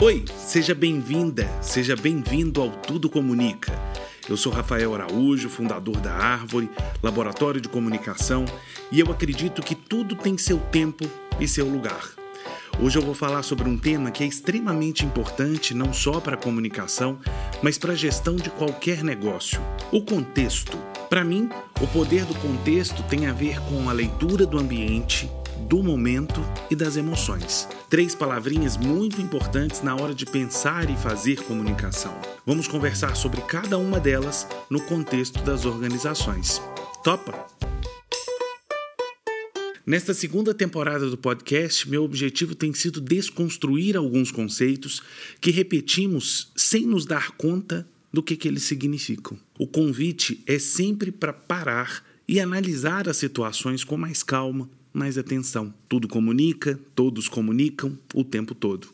Oi, seja bem-vinda, seja bem-vindo ao Tudo Comunica. Eu sou Rafael Araújo, fundador da Árvore, laboratório de comunicação, e eu acredito que tudo tem seu tempo e seu lugar. Hoje eu vou falar sobre um tema que é extremamente importante não só para a comunicação, mas para a gestão de qualquer negócio: o contexto. Para mim, o poder do contexto tem a ver com a leitura do ambiente, do momento e das emoções. Três palavrinhas muito importantes na hora de pensar e fazer comunicação. Vamos conversar sobre cada uma delas no contexto das organizações. Topa? Nesta segunda temporada do podcast, meu objetivo tem sido desconstruir alguns conceitos que repetimos sem nos dar conta do que, que eles significam. O convite é sempre para parar e analisar as situações com mais calma, mais atenção. Tudo comunica, todos comunicam o tempo todo.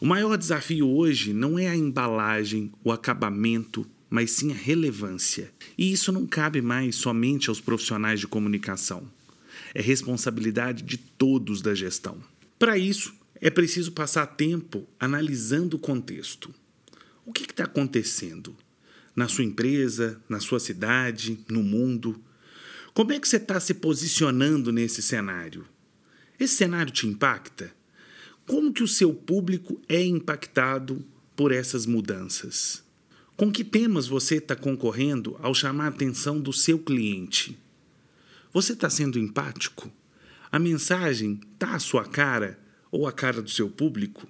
O maior desafio hoje não é a embalagem, o acabamento, mas sim a relevância. E isso não cabe mais somente aos profissionais de comunicação. É responsabilidade de todos da gestão. Para isso, é preciso passar tempo analisando o contexto. O que está acontecendo na sua empresa, na sua cidade, no mundo? Como é que você está se posicionando nesse cenário? Esse cenário te impacta? Como que o seu público é impactado por essas mudanças? Com que temas você está concorrendo ao chamar a atenção do seu cliente? Você está sendo empático? A mensagem está à sua cara ou à cara do seu público?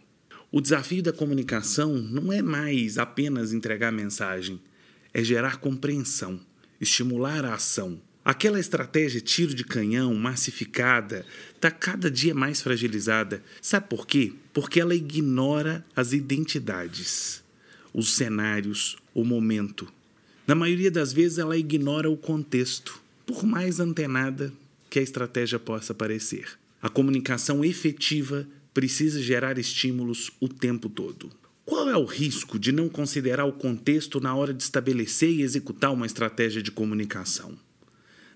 O desafio da comunicação não é mais apenas entregar mensagem, é gerar compreensão, estimular a ação Aquela estratégia tiro de canhão massificada está cada dia mais fragilizada. Sabe por quê? Porque ela ignora as identidades, os cenários, o momento. Na maioria das vezes, ela ignora o contexto, por mais antenada que a estratégia possa parecer. A comunicação efetiva precisa gerar estímulos o tempo todo. Qual é o risco de não considerar o contexto na hora de estabelecer e executar uma estratégia de comunicação?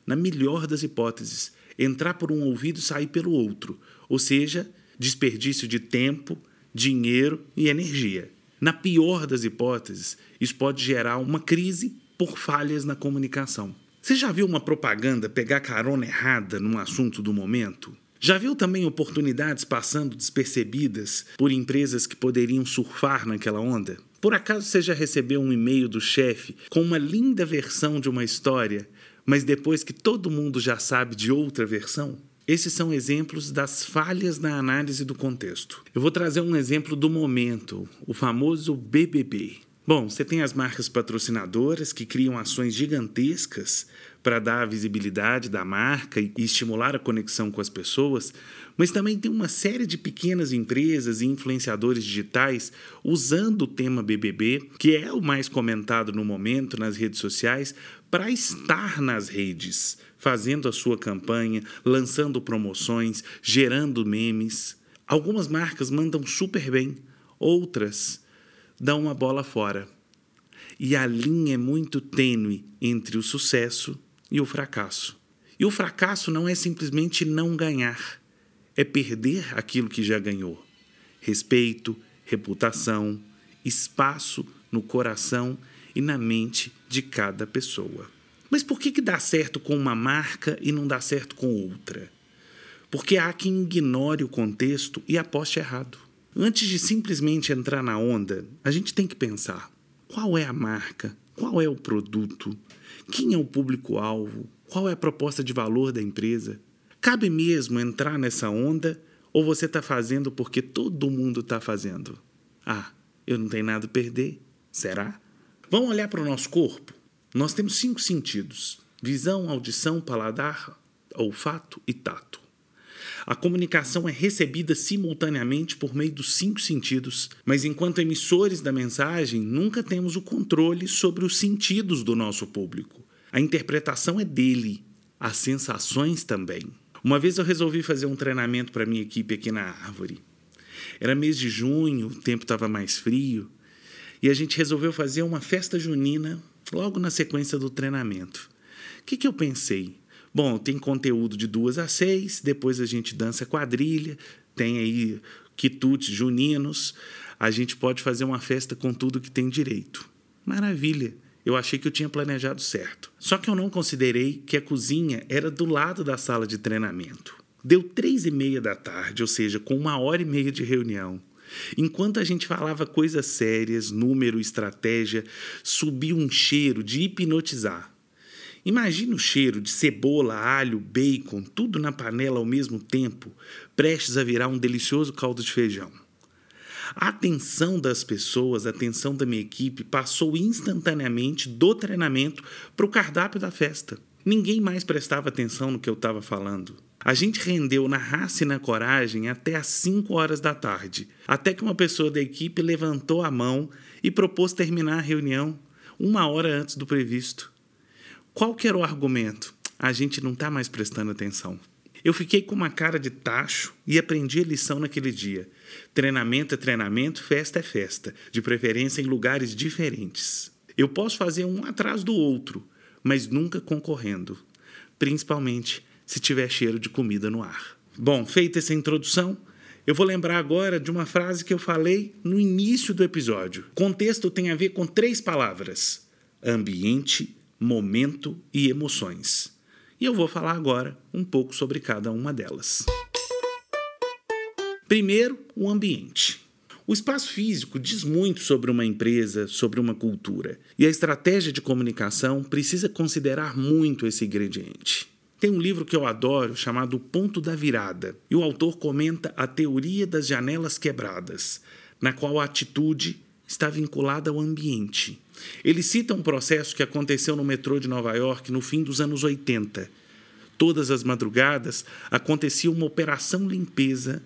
Na melhor das hipóteses, entrar por um ouvido e sair pelo outro, ou seja, desperdício de tempo, dinheiro e energia. Na pior das hipóteses, isso pode gerar uma crise por falhas na comunicação. Você já viu uma propaganda pegar carona errada num assunto do momento? Já viu também oportunidades passando despercebidas por empresas que poderiam surfar naquela onda? Por acaso você já recebeu um e-mail do chefe com uma linda versão de uma história mas depois que todo mundo já sabe de outra versão? Esses são exemplos das falhas na análise do contexto. Eu vou trazer um exemplo do momento, o famoso BBB. Bom, você tem as marcas patrocinadoras que criam ações gigantescas para dar a visibilidade da marca e estimular a conexão com as pessoas, mas também tem uma série de pequenas empresas e influenciadores digitais usando o tema BBB, que é o mais comentado no momento nas redes sociais, para estar nas redes, fazendo a sua campanha, lançando promoções, gerando memes. Algumas marcas mandam super bem, outras dão uma bola fora. E a linha é muito tênue entre o sucesso e o fracasso. E o fracasso não é simplesmente não ganhar, é perder aquilo que já ganhou: respeito, reputação, espaço no coração e na mente de cada pessoa. Mas por que, que dá certo com uma marca e não dá certo com outra? Porque há quem ignore o contexto e aposte errado. Antes de simplesmente entrar na onda, a gente tem que pensar: qual é a marca? Qual é o produto? Quem é o público-alvo? Qual é a proposta de valor da empresa? Cabe mesmo entrar nessa onda ou você está fazendo porque todo mundo está fazendo? Ah, eu não tenho nada a perder. Será? Vamos olhar para o nosso corpo? Nós temos cinco sentidos: visão, audição, paladar, olfato e tato. A comunicação é recebida simultaneamente por meio dos cinco sentidos, mas enquanto emissores da mensagem, nunca temos o controle sobre os sentidos do nosso público. A interpretação é dele, as sensações também. Uma vez eu resolvi fazer um treinamento para minha equipe aqui na Árvore. Era mês de junho, o tempo estava mais frio, e a gente resolveu fazer uma festa junina logo na sequência do treinamento. O que, que eu pensei? Bom, tem conteúdo de duas a seis, depois a gente dança quadrilha, tem aí quitutes juninos. a gente pode fazer uma festa com tudo que tem direito. Maravilha! Eu achei que eu tinha planejado certo. Só que eu não considerei que a cozinha era do lado da sala de treinamento. Deu três e meia da tarde, ou seja, com uma hora e meia de reunião. Enquanto a gente falava coisas sérias, número, estratégia, subiu um cheiro de hipnotizar. Imagina o cheiro de cebola, alho, bacon, tudo na panela ao mesmo tempo, prestes a virar um delicioso caldo de feijão. A atenção das pessoas, a atenção da minha equipe passou instantaneamente do treinamento para o cardápio da festa. Ninguém mais prestava atenção no que eu estava falando. A gente rendeu na raça e na coragem até às 5 horas da tarde, até que uma pessoa da equipe levantou a mão e propôs terminar a reunião uma hora antes do previsto. Qual que era o argumento? A gente não está mais prestando atenção. Eu fiquei com uma cara de tacho e aprendi a lição naquele dia. Treinamento é treinamento, festa é festa, de preferência em lugares diferentes. Eu posso fazer um atrás do outro, mas nunca concorrendo, principalmente se tiver cheiro de comida no ar. Bom, feita essa introdução, eu vou lembrar agora de uma frase que eu falei no início do episódio. Contexto tem a ver com três palavras: ambiente, momento e emoções. E eu vou falar agora um pouco sobre cada uma delas. Primeiro, o ambiente. O espaço físico diz muito sobre uma empresa, sobre uma cultura, e a estratégia de comunicação precisa considerar muito esse ingrediente. Tem um livro que eu adoro chamado Ponto da Virada, e o autor comenta a teoria das janelas quebradas, na qual a atitude está vinculada ao ambiente. Ele cita um processo que aconteceu no metrô de Nova York no fim dos anos 80. Todas as madrugadas acontecia uma operação limpeza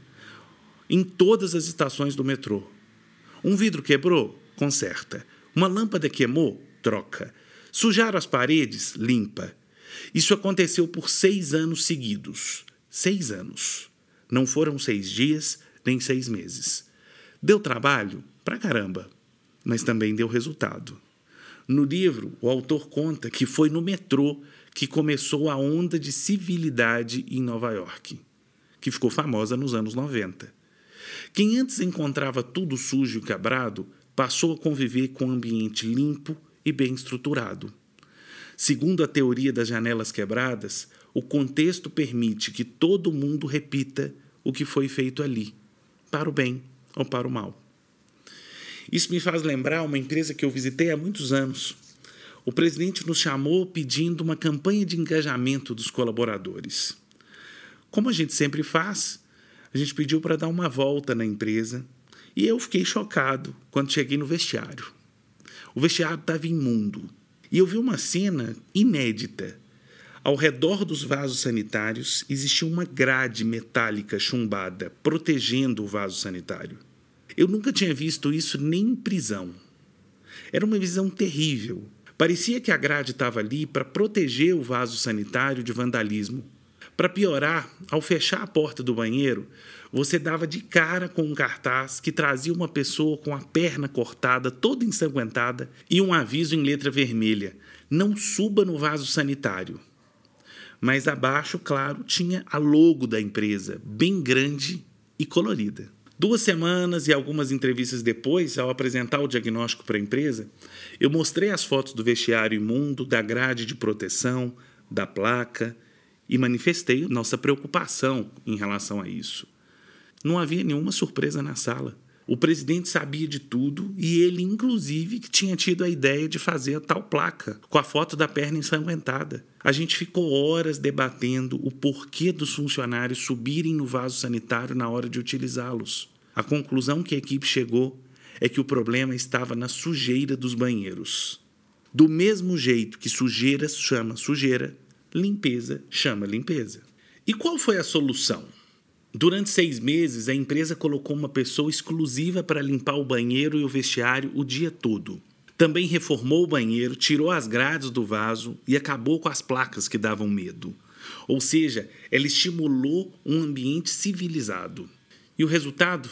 em todas as estações do metrô. Um vidro quebrou? Conserta. Uma lâmpada queimou? Troca. Sujaram as paredes? Limpa. Isso aconteceu por seis anos seguidos. Seis anos. Não foram seis dias, nem seis meses. Deu trabalho? Pra caramba mas também deu resultado. No livro, o autor conta que foi no metrô que começou a onda de civilidade em Nova York, que ficou famosa nos anos 90. Quem antes encontrava tudo sujo e quebrado passou a conviver com um ambiente limpo e bem estruturado. Segundo a teoria das janelas quebradas, o contexto permite que todo mundo repita o que foi feito ali, para o bem ou para o mal. Isso me faz lembrar uma empresa que eu visitei há muitos anos. O presidente nos chamou pedindo uma campanha de engajamento dos colaboradores. Como a gente sempre faz, a gente pediu para dar uma volta na empresa e eu fiquei chocado quando cheguei no vestiário. O vestiário estava imundo e eu vi uma cena inédita. Ao redor dos vasos sanitários existia uma grade metálica chumbada protegendo o vaso sanitário. Eu nunca tinha visto isso nem em prisão. Era uma visão terrível. Parecia que a grade estava ali para proteger o vaso sanitário de vandalismo. Para piorar, ao fechar a porta do banheiro, você dava de cara com um cartaz que trazia uma pessoa com a perna cortada, toda ensanguentada, e um aviso em letra vermelha: não suba no vaso sanitário. Mas abaixo, claro, tinha a logo da empresa, bem grande e colorida. Duas semanas e algumas entrevistas depois, ao apresentar o diagnóstico para a empresa, eu mostrei as fotos do vestiário imundo, da grade de proteção, da placa e manifestei nossa preocupação em relação a isso. Não havia nenhuma surpresa na sala. O presidente sabia de tudo e ele, inclusive, tinha tido a ideia de fazer a tal placa, com a foto da perna ensanguentada. A gente ficou horas debatendo o porquê dos funcionários subirem no vaso sanitário na hora de utilizá-los. A conclusão que a equipe chegou é que o problema estava na sujeira dos banheiros. Do mesmo jeito que sujeira chama sujeira, limpeza chama limpeza. E qual foi a solução? Durante seis meses, a empresa colocou uma pessoa exclusiva para limpar o banheiro e o vestiário o dia todo. Também reformou o banheiro, tirou as grades do vaso e acabou com as placas que davam medo. Ou seja, ela estimulou um ambiente civilizado. E o resultado?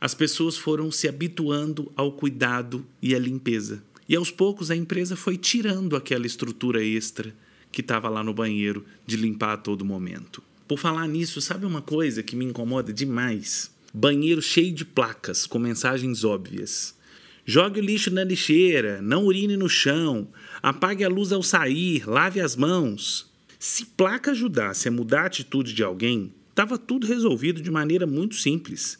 As pessoas foram se habituando ao cuidado e à limpeza. E aos poucos a empresa foi tirando aquela estrutura extra que estava lá no banheiro de limpar a todo momento. Por falar nisso, sabe uma coisa que me incomoda demais? Banheiro cheio de placas com mensagens óbvias. Jogue o lixo na lixeira, não urine no chão, apague a luz ao sair, lave as mãos. Se placa ajudasse a mudar a atitude de alguém, estava tudo resolvido de maneira muito simples.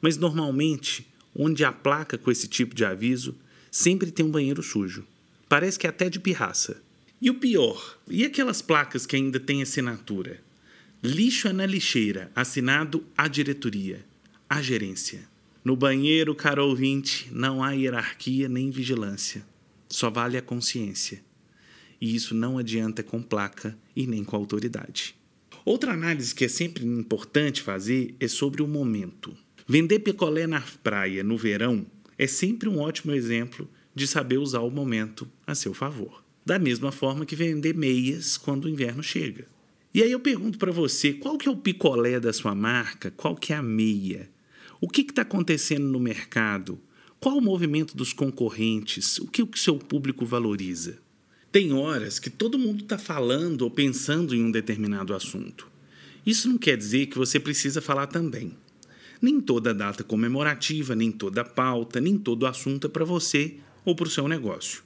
Mas normalmente, onde há placa com esse tipo de aviso, sempre tem um banheiro sujo. Parece que é até de pirraça. E o pior, e aquelas placas que ainda têm assinatura? Lixo é na lixeira, assinado a diretoria, a gerência. No banheiro, caro ouvinte, não há hierarquia nem vigilância. Só vale a consciência. E isso não adianta com placa e nem com autoridade. Outra análise que é sempre importante fazer é sobre o momento. Vender picolé na praia no verão é sempre um ótimo exemplo de saber usar o momento a seu favor. Da mesma forma que vender meias quando o inverno chega. E aí eu pergunto para você, qual que é o picolé da sua marca? Qual que é a meia? O que está acontecendo no mercado? Qual o movimento dos concorrentes? O que o seu público valoriza? Tem horas que todo mundo está falando ou pensando em um determinado assunto. Isso não quer dizer que você precisa falar também. Nem toda data comemorativa, nem toda pauta, nem todo assunto é para você ou para o seu negócio.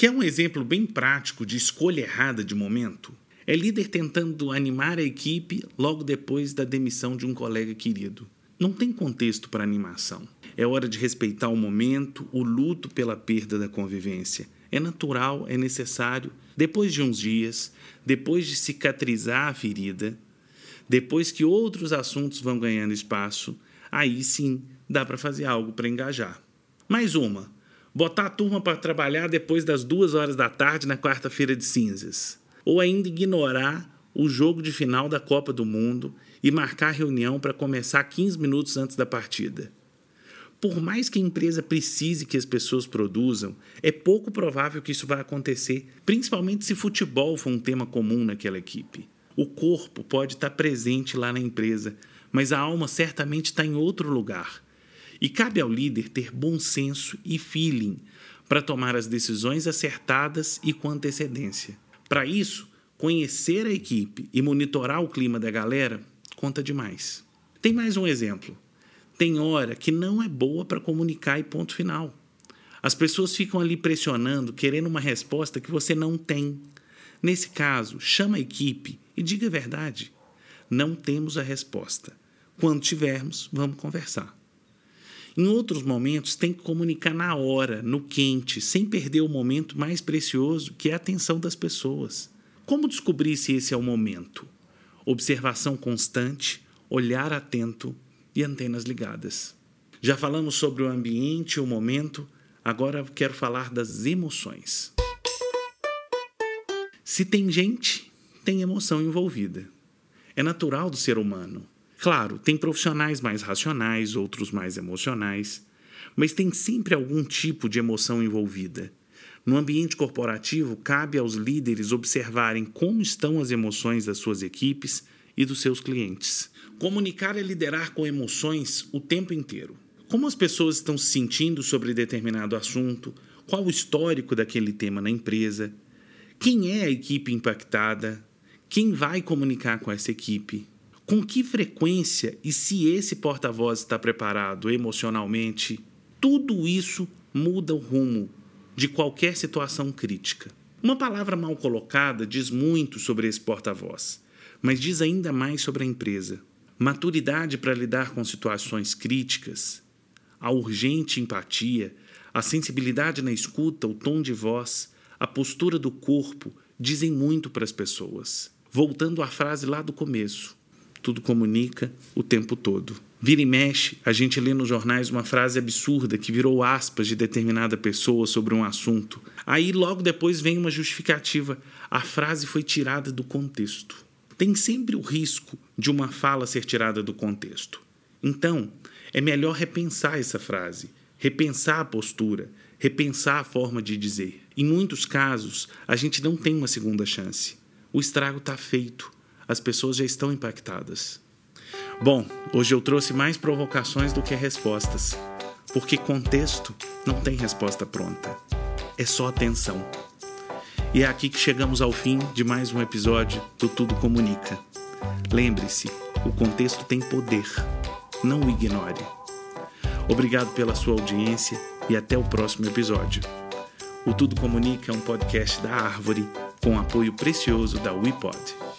Quer um exemplo bem prático de escolha errada de momento? É líder tentando animar a equipe logo depois da demissão de um colega querido. Não tem contexto para animação. É hora de respeitar o momento, o luto pela perda da convivência. É natural, é necessário. Depois de uns dias, depois de cicatrizar a ferida, depois que outros assuntos vão ganhando espaço, aí sim dá para fazer algo para engajar. Mais uma: botar a turma para trabalhar depois das duas horas da tarde na quarta-feira de cinzas. Ou ainda ignorar o jogo de final da Copa do Mundo e marcar reunião para começar 15 minutos antes da partida. Por mais que a empresa precise que as pessoas produzam, é pouco provável que isso vai acontecer, principalmente se futebol for um tema comum naquela equipe. O corpo pode estar presente lá na empresa, mas a alma certamente está em outro lugar. E cabe ao líder ter bom senso e feeling para tomar as decisões acertadas e com antecedência. Para isso, conhecer a equipe e monitorar o clima da galera conta demais. Tem mais um exemplo. Tem hora que não é boa para comunicar e ponto final. As pessoas ficam ali pressionando, querendo uma resposta que você não tem. Nesse caso, chama a equipe e diga a verdade. Não temos a resposta. Quando tivermos, vamos conversar. Em outros momentos, tem que comunicar na hora, no quente, sem perder o momento mais precioso, que é a atenção das pessoas. Como descobrir se esse é o momento? observação constante, olhar atento e antenas ligadas. Já falamos sobre o ambiente o momento, agora quero falar das emoções. Se tem gente, tem emoção envolvida. É natural do ser humano. Claro, tem profissionais mais racionais, outros mais emocionais, mas tem sempre algum tipo de emoção envolvida. No ambiente corporativo, cabe aos líderes observarem como estão as emoções das suas equipes e dos seus clientes. Comunicar é liderar com emoções o tempo inteiro. Como as pessoas estão se sentindo sobre determinado assunto, qual o histórico daquele tema na empresa, quem é a equipe impactada, quem vai comunicar com essa equipe, com que frequência e se esse porta-voz está preparado emocionalmente, tudo isso muda o rumo de qualquer situação crítica. Uma palavra mal colocada diz muito sobre esse porta-voz, mas diz ainda mais sobre a empresa. Maturidade para lidar com situações críticas, a urgente empatia, a sensibilidade na escuta, o tom de voz, a postura do corpo dizem muito para as pessoas. Voltando à frase lá do começo, tudo comunica o tempo todo. Vira e mexe, a gente lê nos jornais uma frase absurda que virou aspas de determinada pessoa sobre um assunto. Aí logo depois vem uma justificativa. A frase foi tirada do contexto. Tem sempre o risco de uma fala ser tirada do contexto. Então, é melhor repensar essa frase, repensar a postura, repensar a forma de dizer. Em muitos casos, a gente não tem uma segunda chance. O estrago está feito, as pessoas já estão impactadas. Bom, hoje eu trouxe mais provocações do que respostas, porque contexto não tem resposta pronta, é só atenção. E é aqui que chegamos ao fim de mais um episódio do Tudo Comunica. Lembre-se, o contexto tem poder. não o ignore. Obrigado pela sua audiência e até o próximo episódio. O Tudo Comunica é um podcast da Árvore com apoio precioso da WePod.